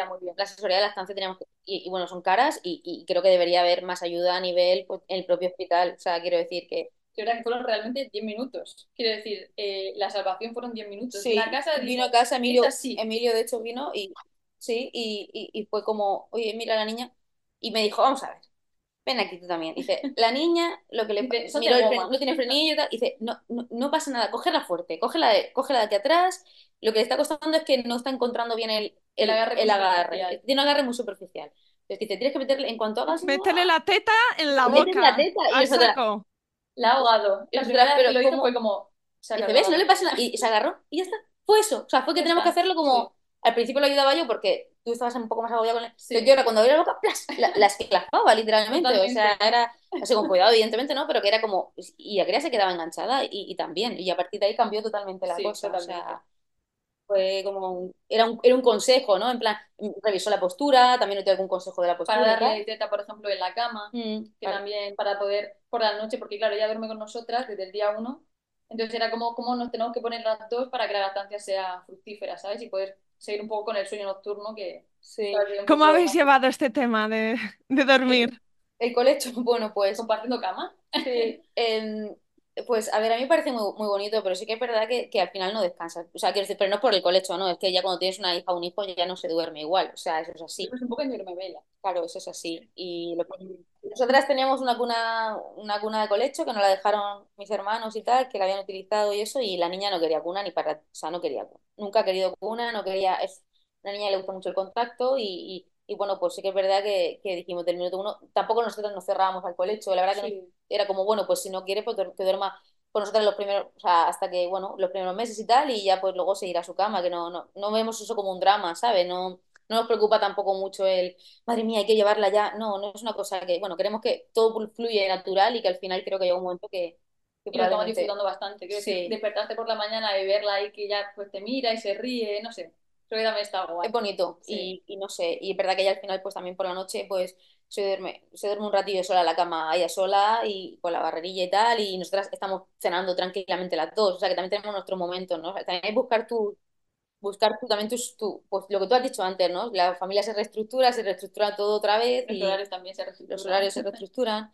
muy bien. la asesoría de lactancia teníamos que- y, y bueno, son caras y, y creo que debería haber más ayuda a nivel pues, en el propio hospital, o sea, quiero decir que Es verdad que fueron realmente 10 minutos. Quiero decir, eh, la salvación fueron 10 minutos. Sí, la casa vino a casa Emilio. Emilio de hecho vino y sí, y, y, y fue como, oye, mira a la niña, y me dijo, vamos a ver, ven aquí tú también. Dice, la niña, lo que le miró el fren- no tiene frenillo y tal, dice, no, no, no pasa nada, cógela fuerte, cógela de, cógela de aquí atrás, lo que le está costando es que no está encontrando bien el, El agarre muy agarre. tiene un agarre muy superficial. Entonces dice, tienes que meterle, en cuanto hagas... Métele la teta en la boca. la teta y eso saco. La ha ahogado. La Ostras, primera vez pero que lo hizo fue como... se Dice, ¿ves? No le pasa nada. Y, se agarró y ya está. Fue eso. O sea, fue que tenemos que hacerlo como... Al principio lo ayudaba yo porque tú estabas un poco más agobiado con él. Sí. Yo era cuando abría la boca, ¡plas! La, la esclavaba literalmente. O sea, era así con cuidado, evidentemente, ¿no? Pero que era como... Y la cría se quedaba enganchada y, y también. Y a partir de ahí cambió totalmente la Sí, cosa. O sea, fue como... un- era, un, era un consejo, ¿no? En plan, revisó la postura, también le dio algún consejo de la postura. Para darle teta, por ejemplo, en la cama, Mm, que claro. también para poder por la noche, porque claro, ella duerme con nosotras desde el día uno, entonces era como cómo nos tenemos que poner las dos para que la lactancia sea fructífera, ¿sabes? Y poder seguir un poco con el sueño nocturno que... Sí. ¿Cómo habéis llevado este tema de, de dormir? El colecho, bueno, pues... Compartiendo cama. Sí, pues a ver, a mí me parece muy, muy bonito, pero sí que es verdad que, que al final no descansas. O sea, quiero decir, pero no por el colecho, ¿no? Es que ya cuando tienes una hija o un hijo ya no se duerme igual. O sea, eso es así. Es un poco en vela. Claro, eso es así. Y lo que- nosotras teníamos una cuna, una cuna de colecho que nos la dejaron mis hermanos y tal, que la habían utilizado y eso, y la niña no quería cuna ni para, o sea, no quería cuna. Nunca ha querido cuna, no quería, es una niña que le gusta mucho el contacto y, y, y bueno, pues sí que es verdad que, que dijimos del minuto uno, tampoco nosotros nos cerrábamos al colecho, la verdad que Sí. era como, bueno, pues si no quiere, pues que duerma con nosotros los primeros, o sea, hasta que, bueno, los primeros meses y tal, y ya pues luego se irá a su cama, que no, no, no vemos eso como un drama, ¿sabes? No, no nos preocupa tampoco mucho el, madre mía, hay que llevarla ya. No, no es una cosa que, bueno, queremos que todo fluya natural y que al final creo que llega un momento que, que Y lo estamos disfrutando bastante. Decir, Sí. despertarte por la mañana y verla ahí que ya pues te mira y se ríe, no sé. Creo que también está guay. Es bonito Sí. y, y no sé, y es verdad que ella al final pues también por la noche pues se duerme, se duerme un ratillo sola en la cama, ella sola y con la barrerilla y tal y nosotras estamos cenando tranquilamente las dos, o sea que también tenemos nuestros momentos, ¿no? O sea, también es buscar tu, buscar tú también tus, tu, pues lo que tú has dicho antes, ¿no? La familia se reestructura, se reestructura todo otra vez Los horarios también se reestructuran. los horarios se reestructuran.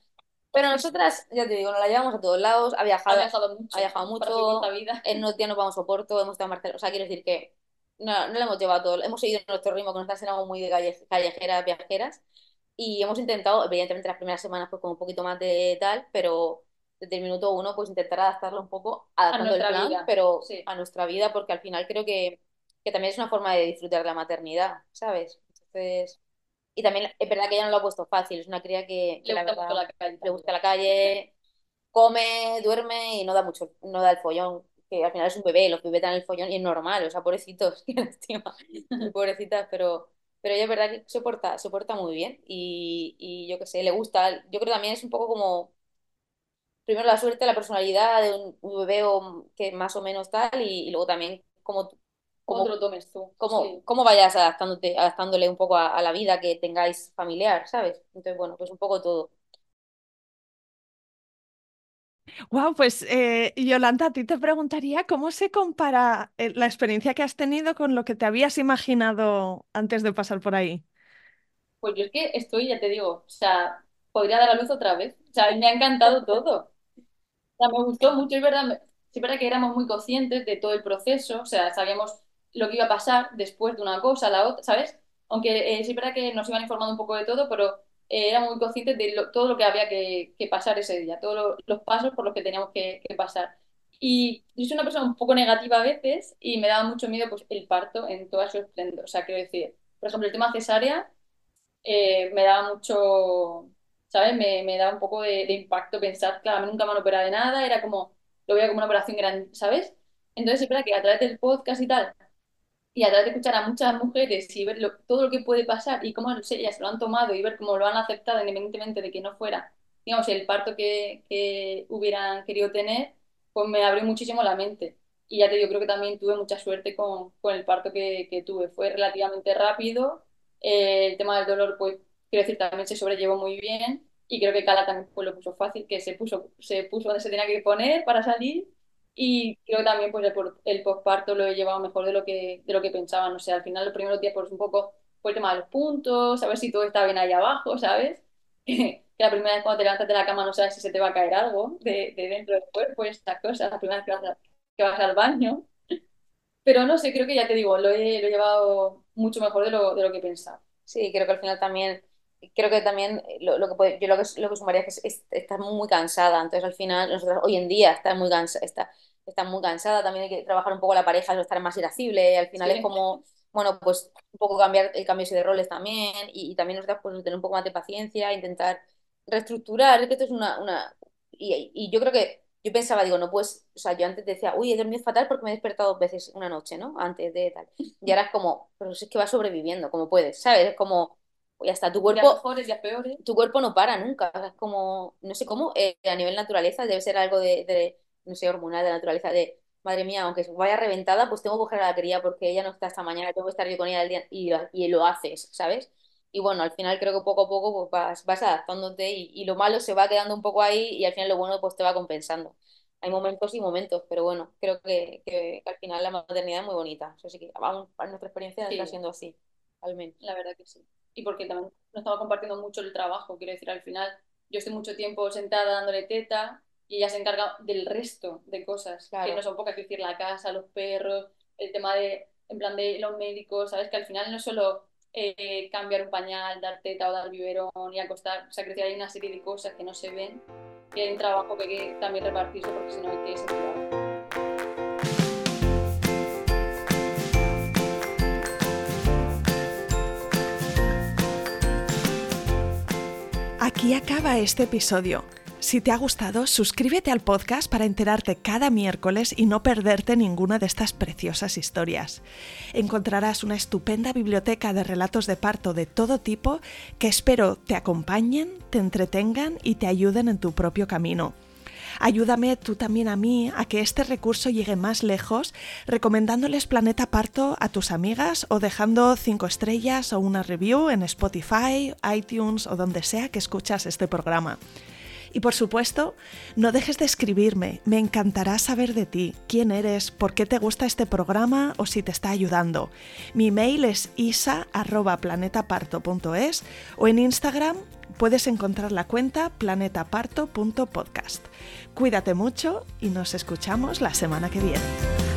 Pero nosotras, ya te digo, nos la llevamos a todos lados, ha Ha viajado, viajado mucho. ha viajado mucho, en días nos vamos a Oporto, hemos estado en Barcelona, o sea, quiero decir que no, no la hemos llevado todo, hemos seguido nuestro ritmo, que nosotras éramos muy de calle- callejeras, viajeras, y hemos intentado, evidentemente las primeras semanas pues con un poquito más de tal, pero desde el minuto uno pues intentar adaptarlo un poco, adaptando el plan, vida, pero sí. a nuestra vida, porque al final creo que, que también es una forma de disfrutar la maternidad, ¿sabes? Entonces, y también es verdad que ella no lo ha puesto fácil, es una cría que, que Le la gusta mucho verdad la calle. le gusta la calle, come, duerme y no da mucho, no da el follón, que al final es un bebé, los bebés dan el follón y es normal, o sea, pobrecitos, qué lástima, pobrecitas, pero, pero ella es verdad que se porta, se porta muy bien y, y yo qué sé, le gusta, yo creo que también es un poco como, primero la suerte, la personalidad de un, un bebé o- que más o menos tal y, y luego también como, ¿Cómo te lo tomes tú? cómo, Sí. cómo vayas adaptándote, adaptándole un poco a, a la vida que tengáis familiar, ¿sabes? Entonces, bueno, pues un poco todo. Wow, pues eh, Yolanda, a ti te preguntaría cómo se compara eh, la experiencia que has tenido con lo que te habías imaginado antes de pasar por ahí. Pues yo es que estoy, ya te digo, o sea, podría dar a luz otra vez. O sea, me ha encantado todo. O sea, me gustó mucho, es verdad, es verdad que éramos muy conscientes de todo el proceso, o sea, sabíamos lo que iba a pasar después de una cosa a la otra, ¿sabes? Aunque eh, es verdad que nos iban informando un poco de todo, pero eh, éramos muy conscientes de lo- todo lo que había que, que pasar ese día, todos lo- los pasos por los que teníamos que, que pasar. Y yo soy una persona un poco negativa a veces y me daba mucho miedo pues, el parto en toda su esplendor. O sea, quiero decir, por ejemplo, el tema cesárea eh, me daba mucho, ¿sabes? Me, me daba un poco de, de impacto pensar, claro, nunca me han operado de nada, era como, lo veía como una operación grande, ¿sabes? Entonces, es verdad que a través del podcast y tal, y a través de escuchar a muchas mujeres y ver lo- todo lo que puede pasar y cómo ellas lo han tomado y ver cómo lo han aceptado independientemente de que no fuera, digamos, el parto que, que hubieran querido tener, pues me abrió muchísimo la mente. Y ya te digo, creo que también tuve mucha suerte con, con el parto que, que tuve. Fue relativamente rápido. eh, el tema del dolor, pues, quiero decir, también se sobrellevó muy bien. Y creo que Cala también pues, lo puso fácil, que se puso, se puso donde se tenía que poner para salir. Y creo que también pues, el, por- posparto lo he llevado mejor de lo que, de lo que pensaban. O sea, al final, los primeros días, pues un poco fue el tema de los puntos, saber si todo está bien ahí abajo, ¿sabes? Que, la primera vez cuando te levantas de la cama no sabes si se te va a caer algo de, de dentro del cuerpo, estas cosas, la primera vez que vas, a- que vas al baño. Pero no sé, creo que ya te digo, lo he, lo he llevado mucho mejor de lo, de lo que pensaba. Sí, creo que al final también, creo que también lo, lo que puede- yo lo que, lo que sumaría es que es- estás muy cansada, entonces al final nosotros hoy en día estás muy cansada, está, estás muy cansada, también hay que trabajar un poco la pareja, eso, estar más irascible, al final es Sí, como, bueno, pues un poco cambiar el cambio de roles también y, y también nosotros pues tener un poco más de paciencia, intentar reestructurar, es que esto es una, una y, y yo creo que yo pensaba, digo, no pues, o sea, yo antes decía, uy, he dormido fatal porque me he despertado dos veces una noche, ¿no? Antes de tal. Y ahora es como, pero es que vas sobreviviendo, como puedes, ¿sabes? Es como, ya está, tu cuerpo, mejores, días peores. tu cuerpo no para nunca, es como, no sé cómo, eh, a nivel naturaleza debe ser algo de, de, no sé, hormonal de la naturaleza, de, madre mía, aunque vaya reventada, pues tengo que coger a la cría porque ella no está esta mañana, tengo que estar yo con ella al día, y, y lo haces, ¿sabes? Y bueno, al final creo que poco a poco pues vas, vas adaptándote y, y lo malo se va quedando un poco ahí y al final lo bueno pues te va compensando. Hay momentos y momentos, pero bueno, creo que, que al final la maternidad es muy bonita. Eso sí que para nuestra experiencia está Sí, siendo así, al menos. la verdad que sí. Y porque también no estaba compartiendo mucho el trabajo, quiero decir, al final yo estoy mucho tiempo sentada dándole teta y ella se encarga del resto de cosas, que no Claro, son pocas, quiero decir, la casa, los perros, el tema de, en plan de los médicos, ¿sabes? Que al final no es solo eh, cambiar un pañal, dar teta o dar biberón y acostar, o sea, decir, hay una serie de cosas que no se ven, que hay un trabajo que hay que también repartirse porque si no hay que separar. Aquí acaba este episodio. Si te ha gustado, suscríbete al podcast para enterarte cada miércoles y no perderte ninguna de estas preciosas historias. Encontrarás una estupenda biblioteca de relatos de parto de todo tipo que espero te acompañen, te entretengan y te ayuden en tu propio camino. Ayúdame tú también a mí a que este recurso llegue más lejos, recomendándoles Planeta Parto a tus amigas o dejando 5 estrellas o una review en Spotify, iTunes o donde sea que escuchas este programa. Y por supuesto, no dejes de escribirme, me encantará saber de ti, quién eres, por qué te gusta este programa o si te está ayudando. Mi mail es isa.planetaparto.es o en Instagram puedes encontrar la cuenta planetaparto.podcast. Cuídate mucho y nos escuchamos la semana que viene.